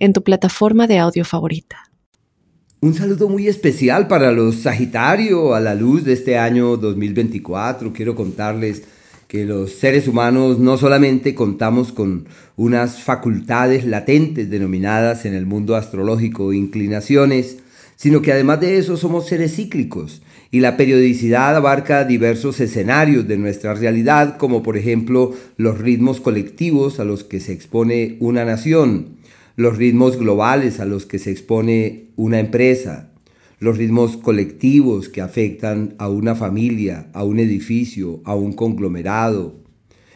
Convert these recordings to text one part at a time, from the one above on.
en tu plataforma de audio favorita. Un saludo muy especial para los Sagitario a la luz de este año 2024. Quiero contarles que los seres humanos no solamente contamos con unas facultades latentes denominadas en el mundo astrológico inclinaciones, sino que además de eso somos seres cíclicos y la periodicidad abarca diversos escenarios de nuestra realidad, como por ejemplo los ritmos colectivos a los que se expone una nación, los ritmos globales a los que se expone una empresa, los ritmos colectivos que afectan a una familia, a un edificio, a un conglomerado,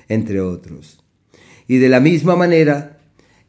entre otros. Y de la misma manera,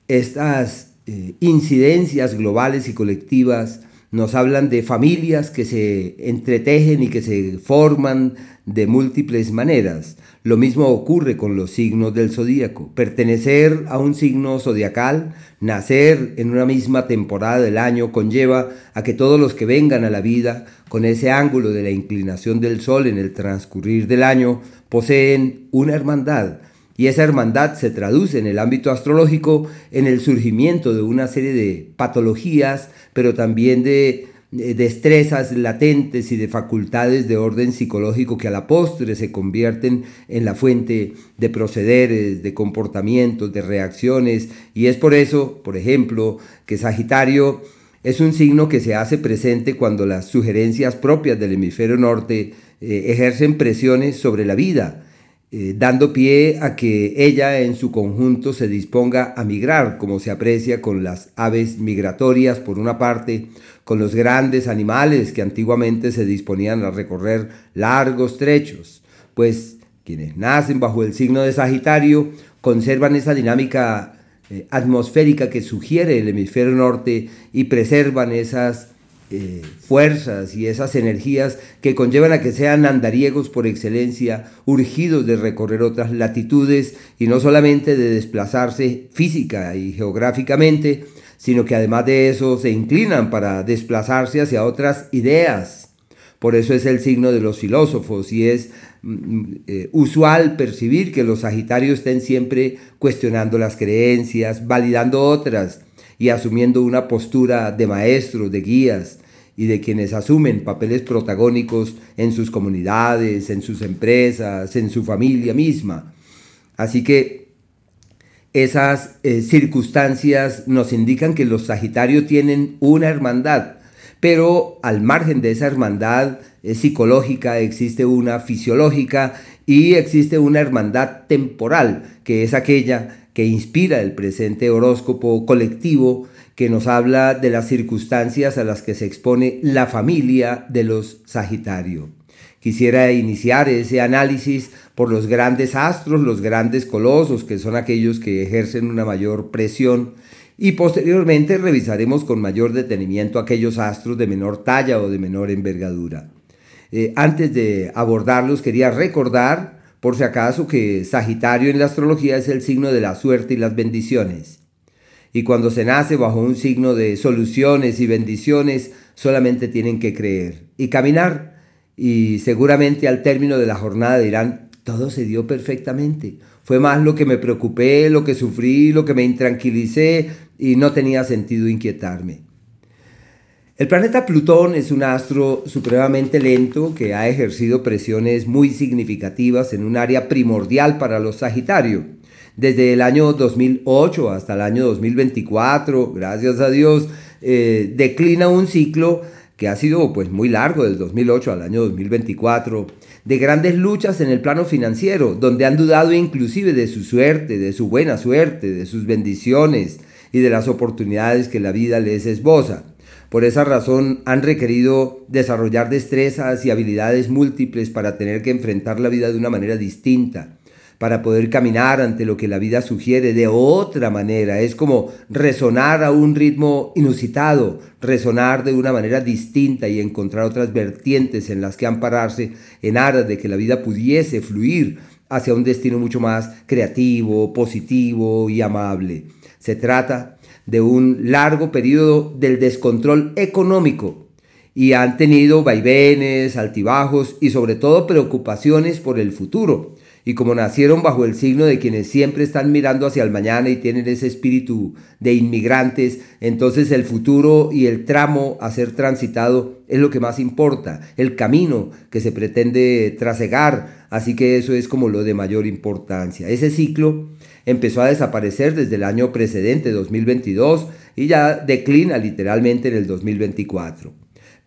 estas eh, incidencias globales y colectivas nos hablan de familias que se entretejen y que se forman de múltiples maneras. Lo mismo ocurre con los signos del zodíaco. Pertenecer a un signo zodiacal, nacer en una misma temporada del año, conlleva a que todos los que vengan a la vida con ese ángulo de la inclinación del sol en el transcurrir del año poseen una hermandad. Y esa hermandad se traduce en el ámbito astrológico en el surgimiento de una serie de patologías, pero también de destrezas latentes y de facultades de orden psicológico que a la postre se convierten en la fuente de procederes, de comportamientos, de reacciones. Y es por eso, por ejemplo, que Sagitario es un signo que se hace presente cuando las sugerencias propias del hemisferio norte eh, ejercen presiones sobre la vida eh, dando pie a que ella en su conjunto se disponga a migrar, como se aprecia con las aves migratorias por una parte, con los grandes animales que antiguamente se disponían a recorrer largos trechos, pues quienes nacen bajo el signo de Sagitario conservan esa dinámica eh, atmosférica que sugiere el hemisferio norte y preservan esas eh, fuerzas y esas energías que conllevan a que sean andariegos por excelencia, urgidos de recorrer otras latitudes y no solamente de desplazarse física y geográficamente, sino que además de eso se inclinan para desplazarse hacia otras ideas. Por eso es el signo de los filósofos y es mm, mm, eh, usual percibir que los Sagitarios estén siempre cuestionando las creencias, validando otras, y asumiendo una postura de maestros, de guías y de quienes asumen papeles protagónicos en sus comunidades, en sus empresas, en su familia misma. Así que esas eh, circunstancias nos indican que los Sagitarios tienen una hermandad, pero al margen de esa hermandad eh, psicológica existe una fisiológica y existe una hermandad temporal, que es aquella que inspira el presente horóscopo colectivo que nos habla de las circunstancias a las que se expone la familia de los Sagitario. Quisiera iniciar ese análisis por los grandes astros, los grandes colosos, que son aquellos que ejercen una mayor presión, y posteriormente revisaremos con mayor detenimiento aquellos astros de menor talla o de menor envergadura. Eh, antes de abordarlos, quería recordar por si acaso que Sagitario en la astrología es el signo de la suerte y las bendiciones. Y cuando se nace bajo un signo de soluciones y bendiciones, solamente tienen que creer y caminar. Y seguramente al término de la jornada dirán, todo se dio perfectamente. Fue más lo que me preocupé, lo que sufrí, lo que me intranquilicé y no tenía sentido inquietarme. El planeta Plutón es un astro supremamente lento que ha ejercido presiones muy significativas en un área primordial para los Sagitarios. Desde el año 2008 hasta el año 2024, gracias a Dios, eh, declina un ciclo que ha sido pues muy largo, del 2008 al año 2024, de grandes luchas en el plano financiero, donde han dudado inclusive de su suerte, de su buena suerte, de sus bendiciones y de las oportunidades que la vida les esboza. Por esa razón han requerido desarrollar destrezas y habilidades múltiples para tener que enfrentar la vida de una manera distinta. para poder caminar ante lo que la vida sugiere de otra manera. Es como resonar a un ritmo inusitado, resonar de una manera distinta y encontrar otras vertientes en las que ampararse en aras de que la vida pudiese fluir hacia un destino mucho más creativo, positivo y amable. Se trata de un largo periodo del descontrol económico. Y han tenido vaivenes, altibajos y sobre todo preocupaciones por el futuro. Y como nacieron bajo el signo de quienes siempre están mirando hacia el mañana y tienen ese espíritu de inmigrantes, entonces el futuro y el tramo a ser transitado es lo que más importa, el camino que se pretende trasegar, así que eso es como lo de mayor importancia. Ese ciclo empezó a desaparecer desde el año precedente, 2022, y ya declina literalmente en el 2024.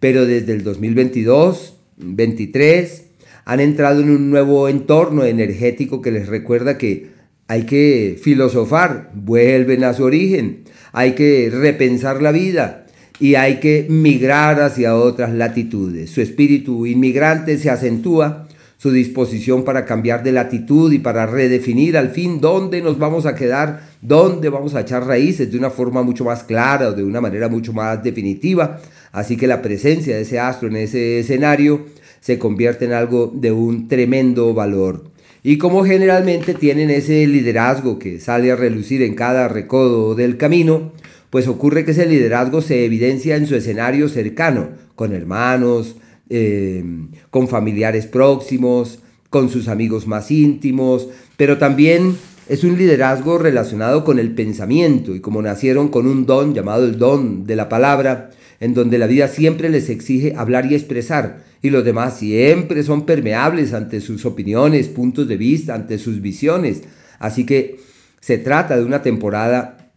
Pero desde el 2022, 23, han entrado en un nuevo entorno energético que les recuerda que hay que filosofar, vuelven a su origen, hay que repensar la vida y hay que migrar hacia otras latitudes. Su espíritu inmigrante se acentúa, su disposición para cambiar de latitud y para redefinir al fin dónde nos vamos a quedar, dónde vamos a echar raíces de una forma mucho más clara o de una manera mucho más definitiva. Así que la presencia de ese astro en ese escenario se convierte en algo de un tremendo valor. Y como generalmente tienen ese liderazgo que sale a relucir en cada recodo del camino, pues ocurre que ese liderazgo se evidencia en su escenario cercano, con hermanos, eh, con familiares próximos, con sus amigos más íntimos, pero también es un liderazgo relacionado con el pensamiento y como nacieron con un don llamado el don de la palabra, en donde la vida siempre les exige hablar y expresar, y los demás siempre son permeables ante sus opiniones, puntos de vista, ante sus visiones. Así que se trata de una temporada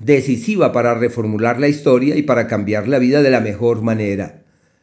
decisiva para reformular la historia y para cambiar la vida de la mejor manera.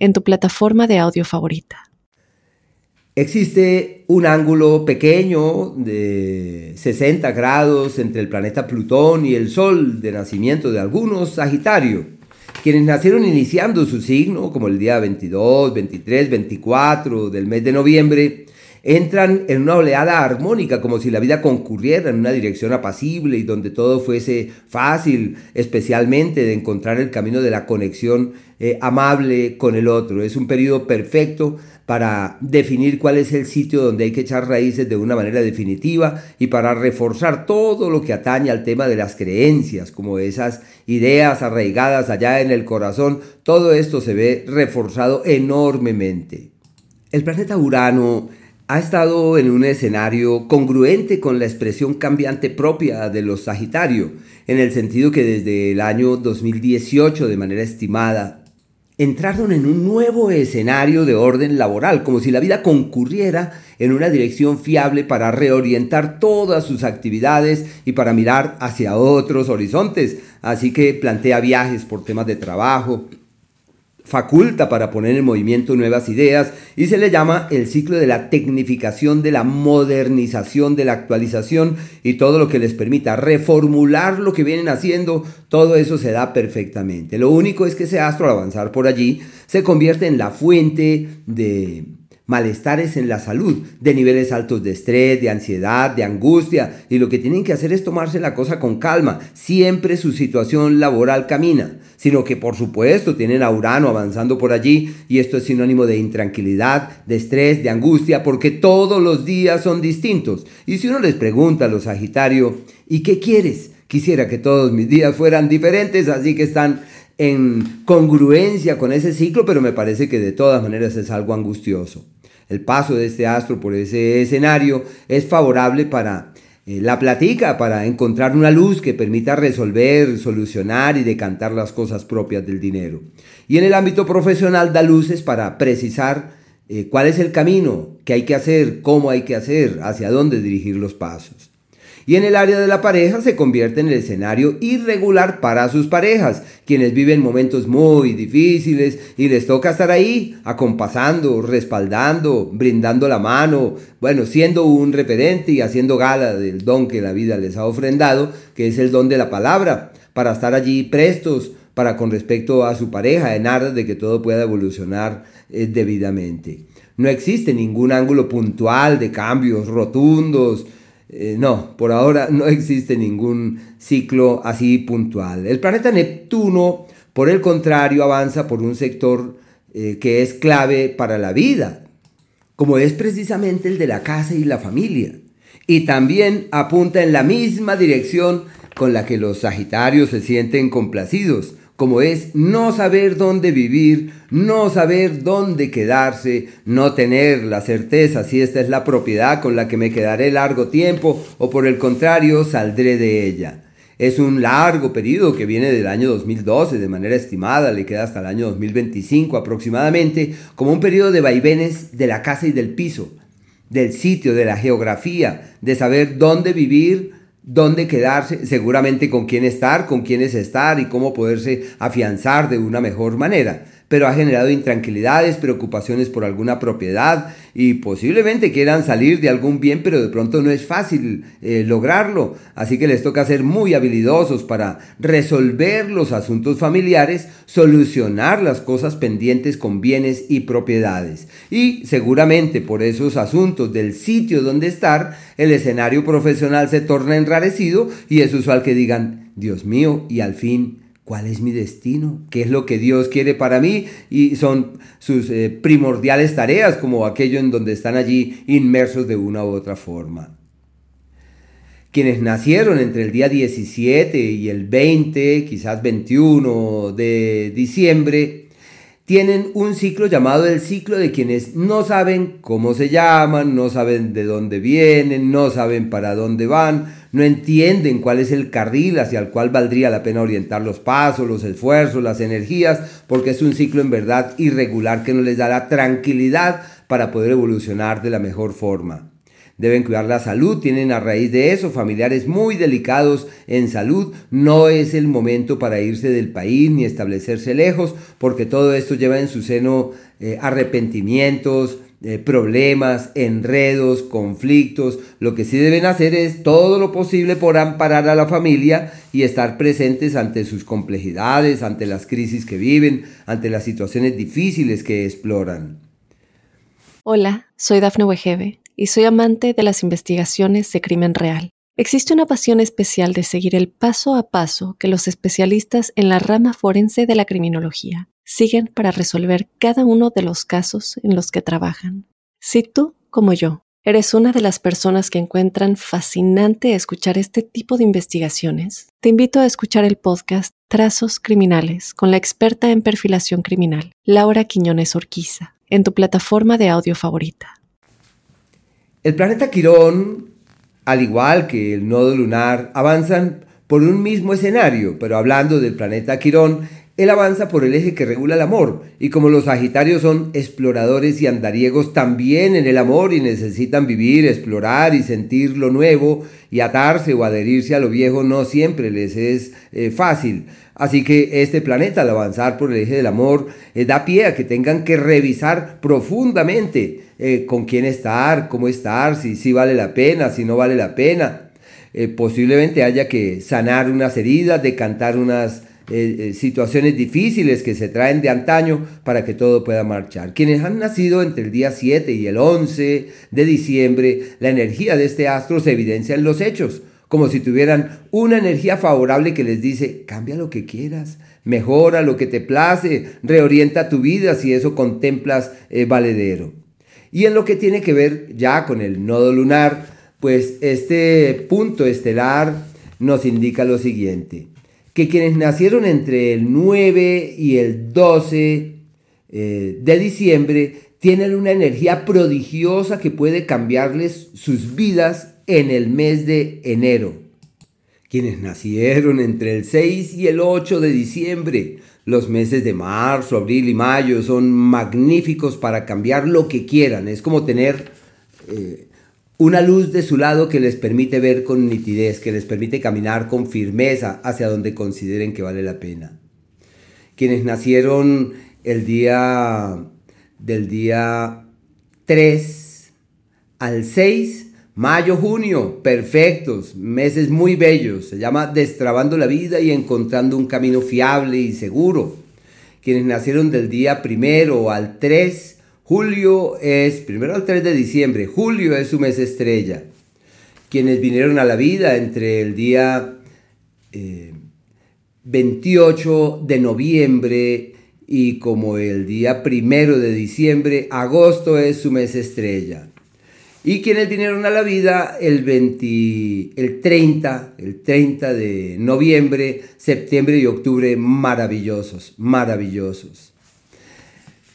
en tu plataforma de audio favorita. Existe un ángulo pequeño de 60 grados entre el planeta Plutón y el Sol de nacimiento de algunos Sagitario quienes nacieron iniciando su signo, como el día 22, 23, 24 del mes de noviembre, entran en una oleada armónica, como si la vida concurriera en una dirección apacible y donde todo fuese fácil, especialmente de encontrar el camino de la conexión eh, amable con el otro. Es un periodo perfecto para definir cuál es el sitio donde hay que echar raíces de una manera definitiva y para reforzar todo lo que atañe al tema de las creencias, como esas ideas arraigadas allá en el corazón, todo esto se ve reforzado enormemente. El planeta Urano ha estado en un escenario congruente con la expresión cambiante propia de los Sagitario, en el sentido que desde el año 2018, de manera estimada, entraron en un nuevo escenario de orden laboral, como si la vida concurriera en una dirección fiable para reorientar todas sus actividades y para mirar hacia otros horizontes. Así que plantea viajes por temas de trabajo, faculta para poner en movimiento nuevas ideas y se le llama el ciclo de la tecnificación, de la modernización, de la actualización y todo lo que les permita reformular lo que vienen haciendo, todo eso se da perfectamente. Lo único es que ese astro al avanzar por allí se convierte en la fuente de malestares en la salud, de niveles altos de estrés, de ansiedad, de angustia, y lo que tienen que hacer es tomarse la cosa con calma. Siempre su situación laboral camina, sino que por supuesto tienen a Urano avanzando por allí, y esto es sinónimo de intranquilidad, de estrés, de angustia, porque todos los días son distintos. Y si uno les pregunta a los Sagitario, ¿y qué quieres? Quisiera que todos mis días fueran diferentes, así que están en congruencia con ese ciclo, pero me parece que de todas maneras es algo angustioso el paso de este astro por ese escenario es favorable para eh, la platica, para encontrar una luz que permita resolver, solucionar y decantar las cosas propias del dinero. Y en el ámbito profesional da luces para precisar eh, cuál es el camino que hay que hacer, cómo hay que hacer, hacia dónde dirigir los pasos. Y en el área de la pareja se convierte en el escenario irregular para sus parejas, quienes viven momentos muy difíciles y les toca estar ahí, acompasando, respaldando, brindando la mano, bueno, siendo un referente y haciendo gala del don que la vida les ha ofrendado, que es el don de la palabra, para estar allí prestos para con respecto a su pareja, en aras de que todo pueda evolucionar eh, debidamente. No existe ningún ángulo puntual de cambios rotundos, eh, no, por ahora no existe ningún ciclo así puntual. El planeta Neptuno, por el contrario, avanza por un sector eh, que es clave para la vida, como es precisamente el de la casa y la familia. Y también apunta en la misma dirección con la que los Sagitarios se sienten complacidos, como es no saber dónde vivir, no saber dónde quedarse, no tener la certeza si esta es la propiedad con la que me quedaré largo tiempo o por el contrario saldré de ella. Es un largo periodo que viene del año 2012 de manera estimada, le queda hasta el año 2025 aproximadamente, como un periodo de vaivenes de la casa y del piso, del sitio, de la geografía, de saber dónde vivir, dónde quedarse, seguramente con quién estar, con quiénes estar y cómo poderse afianzar de una mejor manera pero ha generado intranquilidades, preocupaciones por alguna propiedad y posiblemente quieran salir de algún bien, pero de pronto no es fácil eh, lograrlo. Así que les toca ser muy habilidosos para resolver los asuntos familiares, solucionar las cosas pendientes con bienes y propiedades. Y seguramente por esos asuntos del sitio donde estar, el escenario profesional se torna enrarecido y es usual que digan, Dios mío, y al fin cuál es mi destino, qué es lo que Dios quiere para mí y son sus eh, primordiales tareas como aquello en donde están allí inmersos de una u otra forma. Quienes nacieron entre el día 17 y el 20, quizás 21 de diciembre, tienen un ciclo llamado el ciclo de quienes no saben cómo se llaman, no saben de dónde vienen, no saben para dónde van, no entienden cuál es el carril hacia el cual valdría la pena orientar los pasos, los esfuerzos, las energías, porque es un ciclo en verdad irregular que no les da la tranquilidad para poder evolucionar de la mejor forma. Deben cuidar la salud, tienen a raíz de eso familiares muy delicados en salud. No es el momento para irse del país ni establecerse lejos, porque todo esto lleva en su seno eh, arrepentimientos, eh, problemas, enredos, conflictos. Lo que sí deben hacer es todo lo posible por amparar a la familia y estar presentes ante sus complejidades, ante las crisis que viven, ante las situaciones difíciles que exploran. Hola, soy Dafne Wegebe y soy amante de las investigaciones de crimen real. Existe una pasión especial de seguir el paso a paso que los especialistas en la rama forense de la criminología siguen para resolver cada uno de los casos en los que trabajan. Si tú, como yo, eres una de las personas que encuentran fascinante escuchar este tipo de investigaciones, te invito a escuchar el podcast Trazos Criminales con la experta en perfilación criminal, Laura Quiñones Orquiza, en tu plataforma de audio favorita. El planeta Quirón, al igual que el nodo lunar, avanzan por un mismo escenario, pero hablando del planeta Quirón, él avanza por el eje que regula el amor, y como los Sagitarios son exploradores y andariegos también en el amor y necesitan vivir, explorar y sentir lo nuevo, y atarse o adherirse a lo viejo no siempre les es eh, fácil. Así que este planeta al avanzar por el eje del amor eh, da pie a que tengan que revisar profundamente eh, con quién estar, cómo estar, si, si vale la pena, si no vale la pena. Posiblemente haya que sanar unas heridas, decantar unas eh, situaciones difíciles que se traen de antaño para que todo pueda marchar. Quienes han nacido entre el día 7 y el 11 de diciembre, la energía de este astro se evidencia en los hechos, como si tuvieran una energía favorable que les dice, cambia lo que quieras, mejora lo que te place, reorienta tu vida si eso contemplas valedero. Y en lo que tiene que ver ya con el nodo lunar, pues este punto estelar nos indica lo siguiente, que quienes nacieron entre el 9 y el 12 eh, de diciembre tienen una energía prodigiosa que puede cambiarles sus vidas en el mes de enero. Quienes nacieron entre el 6 y el 8 de diciembre los meses de marzo, abril y mayo son magníficos para cambiar lo que quieran. Es como tener eh, una luz de su lado que les permite ver con nitidez, que les permite caminar con firmeza hacia donde consideren que vale la pena. Quienes nacieron el día del día 3 al 6, mayo, junio, perfectos, meses muy bellos, se llama Destrabando la vida y encontrando un camino fiable y seguro. Quienes nacieron del día primero al 3, julio es, primero al 3 de diciembre, julio es su mes estrella. Quienes vinieron a la vida entre el día 28 eh, de noviembre y como el día primero de diciembre, agosto es su mes estrella. Y quienes vinieron a la vida el, 20, el 30, el 30 de noviembre, septiembre y octubre, maravillosos, maravillosos.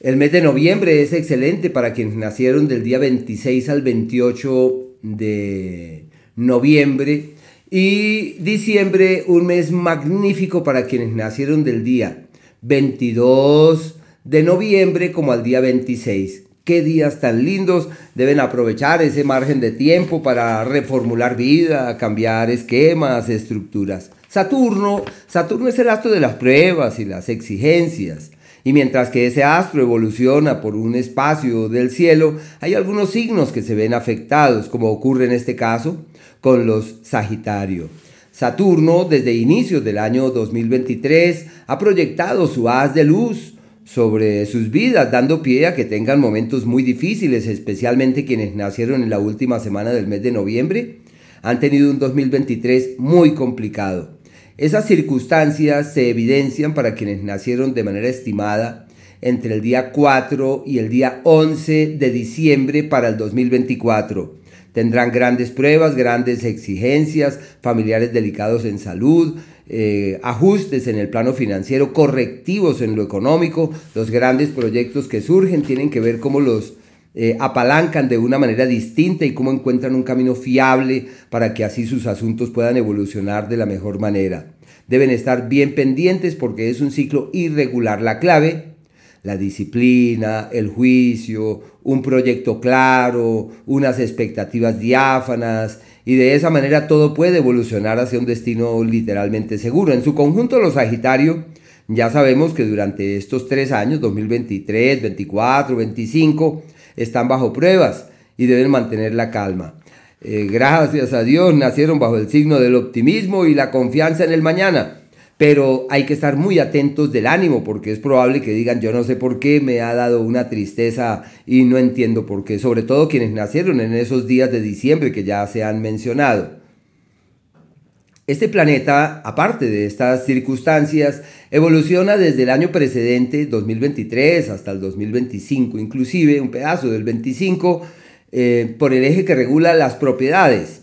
El mes de noviembre es excelente para quienes nacieron del día 26 al 28 de noviembre. Y diciembre, un mes magnífico para quienes nacieron del día 22 de noviembre como al día 26. Qué días tan lindos. Deben aprovechar ese margen de tiempo para reformular vida, cambiar esquemas, estructuras. Saturno, Saturno es el astro de las pruebas y las exigencias. Y mientras que ese astro evoluciona por un espacio del cielo, hay algunos signos que se ven afectados, como ocurre en este caso con los Sagitario. Saturno, desde inicios del año 2023, ha proyectado su haz de luz sobre sus vidas, dando pie a que tengan momentos muy difíciles, especialmente quienes nacieron en la última semana del mes de noviembre, han tenido un 2023 muy complicado. Esas circunstancias se evidencian para quienes nacieron de manera estimada entre el día 4 y el día 11 de diciembre para el 2024 Tendrán grandes pruebas, grandes exigencias, familiares delicados en salud, eh, ajustes en el plano financiero, correctivos en lo económico. Los grandes proyectos que surgen tienen que ver cómo los eh, apalancan de una manera distinta y cómo encuentran un camino fiable para que así sus asuntos puedan evolucionar de la mejor manera. Deben estar bien pendientes porque es un ciclo irregular. La clave la disciplina, el juicio, un proyecto claro, unas expectativas diáfanas, y de esa manera todo puede evolucionar hacia un destino literalmente seguro. En su conjunto, los Sagitario, ya sabemos que durante estos tres años, 2023, 24, 25, están bajo pruebas y deben mantener la calma. Eh, gracias a Dios nacieron bajo el signo del optimismo y la confianza en el mañana pero hay que estar muy atentos del ánimo porque es probable que digan yo no sé por qué me ha dado una tristeza y no entiendo por qué, sobre todo quienes nacieron en esos días de diciembre que ya se han mencionado. Este planeta, aparte de estas circunstancias, evoluciona desde el año precedente, 2023, hasta el 2025, inclusive un pedazo del 25, eh, por el eje que regula las propiedades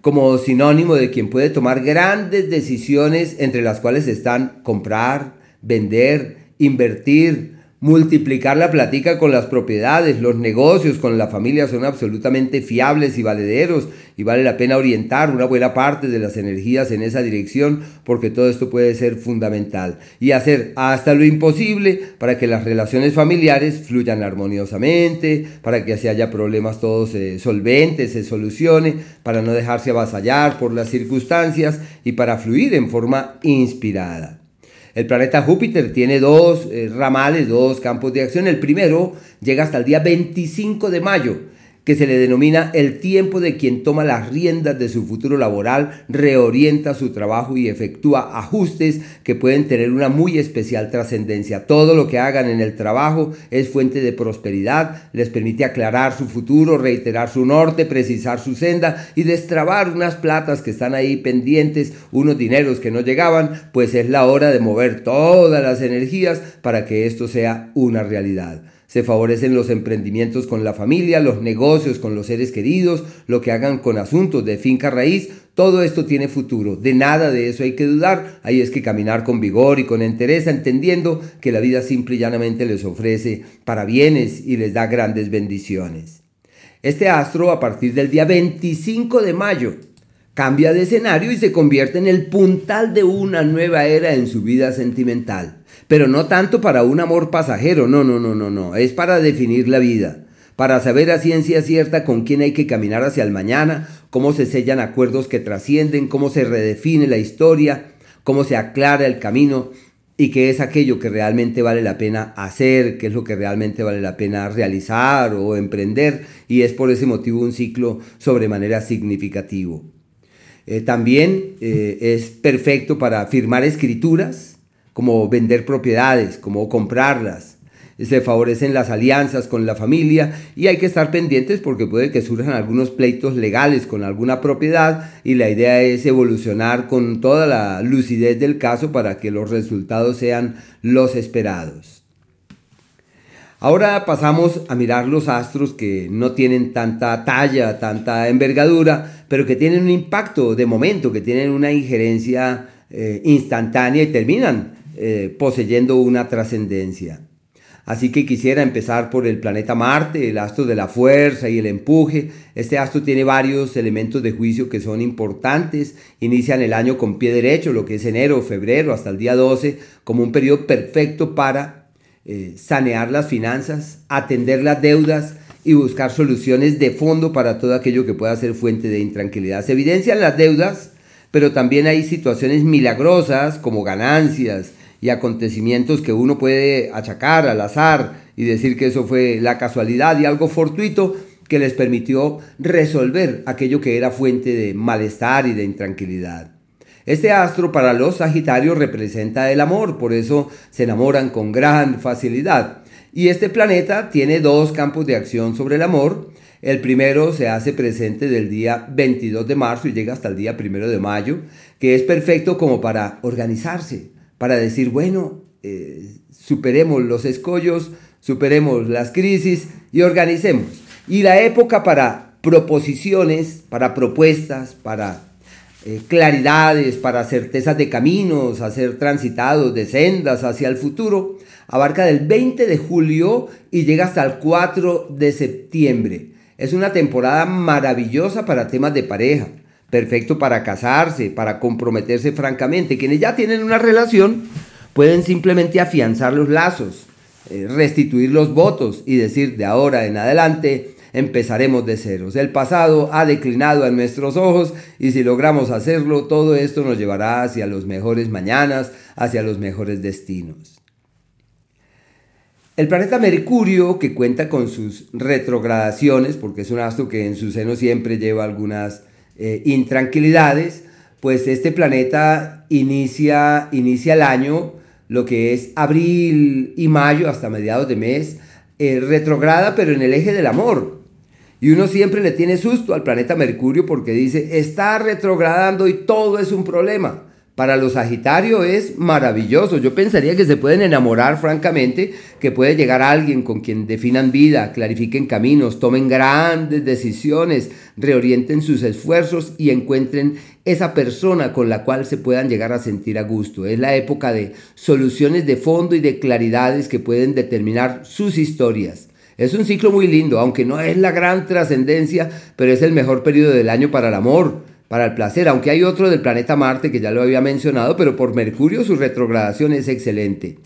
como sinónimo de quien puede tomar grandes decisiones entre las cuales están comprar, vender, invertir, multiplicar la platica con las propiedades, los negocios con la familia son absolutamente fiables y valederos y vale la pena orientar una buena parte de las energías en esa dirección porque todo esto puede ser fundamental y hacer hasta lo imposible para que las relaciones familiares fluyan armoniosamente, para que así haya problemas todos eh, solventes, se solucione, para no dejarse avasallar por las circunstancias y para fluir en forma inspirada. El planeta Júpiter tiene dos eh, ramales, dos campos de acción. El primero llega hasta el día 25 de mayo que se le denomina el tiempo de quien toma las riendas de su futuro laboral, reorienta su trabajo y efectúa ajustes que pueden tener una muy especial trascendencia. Todo lo que hagan en el trabajo es fuente de prosperidad, les permite aclarar su futuro, reiterar su norte, precisar su senda y destrabar unas platas que están ahí pendientes, unos dineros que no llegaban, pues es la hora de mover todas las energías para que esto sea una realidad se favorecen los emprendimientos con la familia, los negocios con los seres queridos, lo que hagan con asuntos de finca raíz, todo esto tiene futuro, de nada de eso hay que dudar, ahí es que caminar con vigor y con entereza, entendiendo que la vida simple y llanamente les ofrece para bienes y les da grandes bendiciones. Este astro a partir del día 25 de mayo cambia de escenario y se convierte en el puntal de una nueva era en su vida sentimental. Pero no tanto para un amor pasajero, no, no, no, no, no, es para definir la vida, para saber a ciencia cierta con quién hay que caminar hacia el mañana, cómo se sellan acuerdos que trascienden, cómo se redefine la historia, cómo se aclara el camino y qué es aquello que realmente vale la pena hacer, qué es lo que realmente vale la pena realizar o emprender, y es por ese motivo un ciclo sobremanera significativo. Eh, también eh, es perfecto para firmar escrituras, como vender propiedades, como comprarlas, se favorecen las alianzas con la familia y hay que estar pendientes porque puede que surjan algunos pleitos legales con alguna propiedad y la idea es evolucionar con toda la lucidez del caso para que los resultados sean los esperados. Ahora pasamos a mirar los astros que no tienen tanta talla, tanta envergadura, pero que tienen un impacto de momento, que tienen una injerencia eh, instantánea y terminan eh, poseyendo una trascendencia. Así que quisiera empezar por el planeta Marte, el astro de la fuerza y el empuje. Este astro tiene varios elementos de juicio que son importantes. Inician el año con pie derecho, lo que es enero, febrero, hasta el día 12, como un periodo perfecto para eh, sanear las finanzas, atender las deudas y buscar soluciones de fondo para todo aquello que pueda ser fuente de intranquilidad. Se evidencian las deudas, pero también hay situaciones milagrosas como ganancias, y acontecimientos que uno puede achacar al azar y decir que eso fue la casualidad y algo fortuito que les permitió resolver aquello que era fuente de malestar y de intranquilidad. Este astro para los Sagitarios representa el amor, por eso se enamoran con gran facilidad. Y este planeta tiene dos campos de acción sobre el amor. El primero se hace presente del día 22 de marzo y llega hasta el día 1 de mayo, que es perfecto como para organizarse, para decir, bueno, eh, superemos los escollos, superemos las crisis y organicemos. Y la época para proposiciones, para propuestas, para eh, claridades, para certezas de caminos a ser transitados, de sendas hacia el futuro, abarca del 20 de julio y llega hasta el 4 de septiembre. Es una temporada maravillosa para temas de pareja, perfecto para casarse, para comprometerse francamente. Quienes ya tienen una relación pueden simplemente afianzar los lazos, eh, restituir los votos y decir de ahora en adelante empezaremos de ceros. El pasado ha declinado a nuestros ojos y si logramos hacerlo, todo esto nos llevará hacia los mejores mañanas, hacia los mejores destinos. El planeta Mercurio, que cuenta con sus retrogradaciones, porque es un astro que en su seno siempre lleva algunas eh, intranquilidades, pues este planeta inicia, inicia el año, lo que es abril y mayo hasta mediados de mes, eh, retrograda pero en el eje del amor. Y uno siempre le tiene susto al planeta Mercurio porque dice, está retrogradando y todo es un problema. Para los Sagitarios es maravilloso. Yo pensaría que se pueden enamorar francamente, que puede llegar alguien con quien definan vida, clarifiquen caminos, tomen grandes decisiones, reorienten sus esfuerzos y encuentren esa persona con la cual se puedan llegar a sentir a gusto. Es la época de soluciones de fondo y de claridades que pueden determinar sus historias. Es un ciclo muy lindo, aunque no es la gran trascendencia, pero es el mejor periodo del año para el amor, para el placer, aunque hay otro del planeta Marte que ya lo había mencionado, pero por Mercurio su retrogradación es excelente.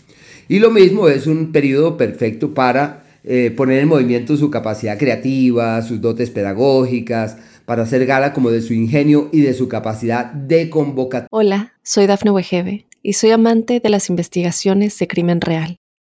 Y lo mismo es un periodo perfecto para eh, poner en movimiento su capacidad creativa, sus dotes pedagógicas, para hacer gala como de su ingenio y de su capacidad de convocar. Hola, soy Dafne Wegebe y soy amante de las investigaciones de crimen real.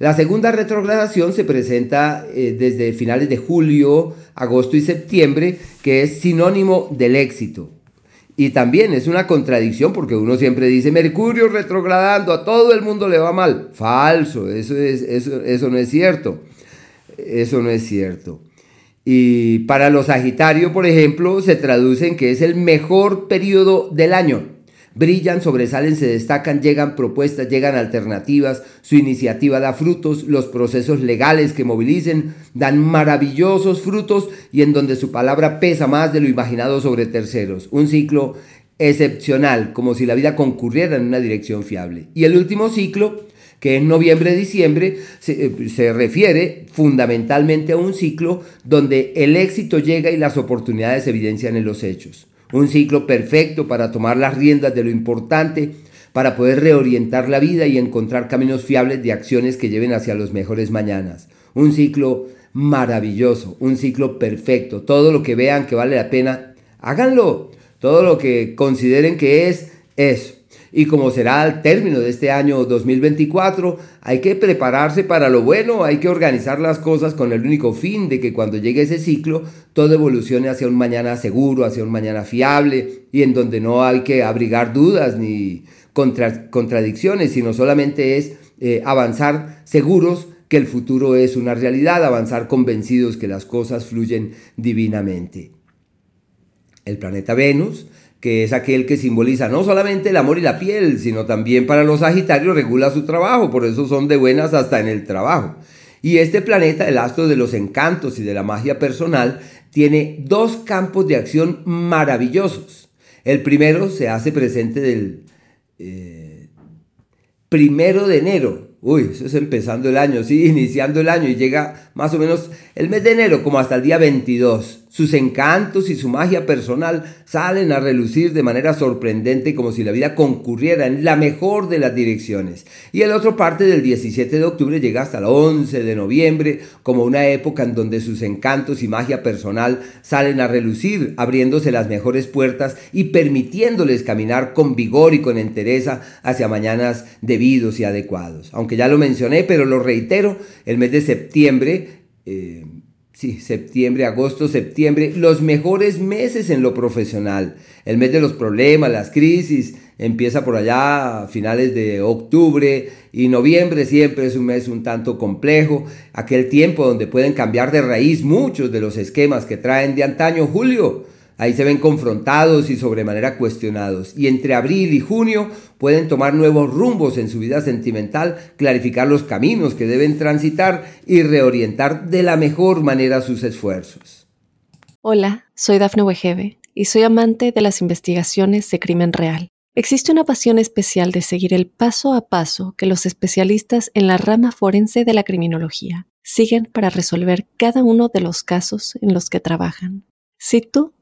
La segunda retrogradación se presenta eh, desde finales de julio, agosto y septiembre, que es sinónimo del éxito. Y también es una contradicción porque uno siempre dice, Mercurio retrogradando, a todo el mundo le va mal. Falso, eso, es, eso, eso no es cierto. Eso no es cierto. Y para los Sagitarios, por ejemplo, se traduce en que es el mejor periodo del año. Brillan, sobresalen, se destacan, llegan propuestas, llegan alternativas, su iniciativa da frutos, los procesos legales que movilicen dan maravillosos frutos y en donde su palabra pesa más de lo imaginado sobre terceros. Un ciclo excepcional, como si la vida concurriera en una dirección fiable. Y el último ciclo que es noviembre-diciembre, se, eh, se, refiere fundamentalmente a un ciclo donde el éxito llega y las oportunidades se evidencian en los hechos. Un ciclo perfecto para tomar las riendas de lo importante, para poder reorientar la vida y encontrar caminos fiables de acciones que lleven hacia los mejores mañanas. Un ciclo maravilloso, un ciclo perfecto. Todo lo que vean que vale la pena, háganlo. Todo lo que consideren que es, es. Y como será al término de este año 2024, hay que prepararse para lo bueno, hay que organizar las cosas con el único fin de que cuando llegue ese ciclo, todo evolucione hacia un mañana seguro, hacia un mañana fiable y en donde no hay que abrigar dudas ni contradicciones, sino solamente es eh, avanzar seguros que el futuro es una realidad, avanzar convencidos que las cosas fluyen divinamente. El planeta Venus que es aquel que simboliza no solamente el amor y la piel, sino también para los Sagitarios regula su trabajo, por eso son de buenas hasta en el trabajo. Y este planeta, el astro de los encantos y de la magia personal, tiene dos campos de acción maravillosos. El primero se hace presente del eh, primero de enero. Uy, eso es empezando el año, sí, iniciando el año y llega más o menos el mes de enero como hasta el día 22. Sus encantos y su magia personal salen a relucir de manera sorprendente como si la vida concurriera en la mejor de las direcciones. Y el otro parte del 17 de octubre llega hasta el 11 de noviembre como una época en donde sus encantos y magia personal salen a relucir, abriéndose las mejores puertas y permitiéndoles caminar con vigor y con entereza hacia mañanas debidos y adecuados. Aunque ya lo mencioné, pero lo reitero, el mes de septiembre... Eh, Sí, septiembre, agosto, septiembre, los mejores meses en lo profesional. El mes de los problemas, las crisis, empieza por allá a finales de octubre y noviembre siempre es un mes un tanto complejo, aquel tiempo donde pueden cambiar de raíz muchos de los esquemas que traen de antaño julio Ahí se ven confrontados y sobremanera cuestionados. Y entre abril y junio pueden tomar nuevos rumbos en su vida sentimental, clarificar los caminos que deben transitar y reorientar de la mejor manera sus esfuerzos. Hola, soy Dafne Wegebe y soy amante de las investigaciones de crimen real. Existe una pasión especial de seguir el paso a paso que los especialistas en la rama forense de la criminología siguen para resolver cada uno de los casos en los que trabajan. Si tú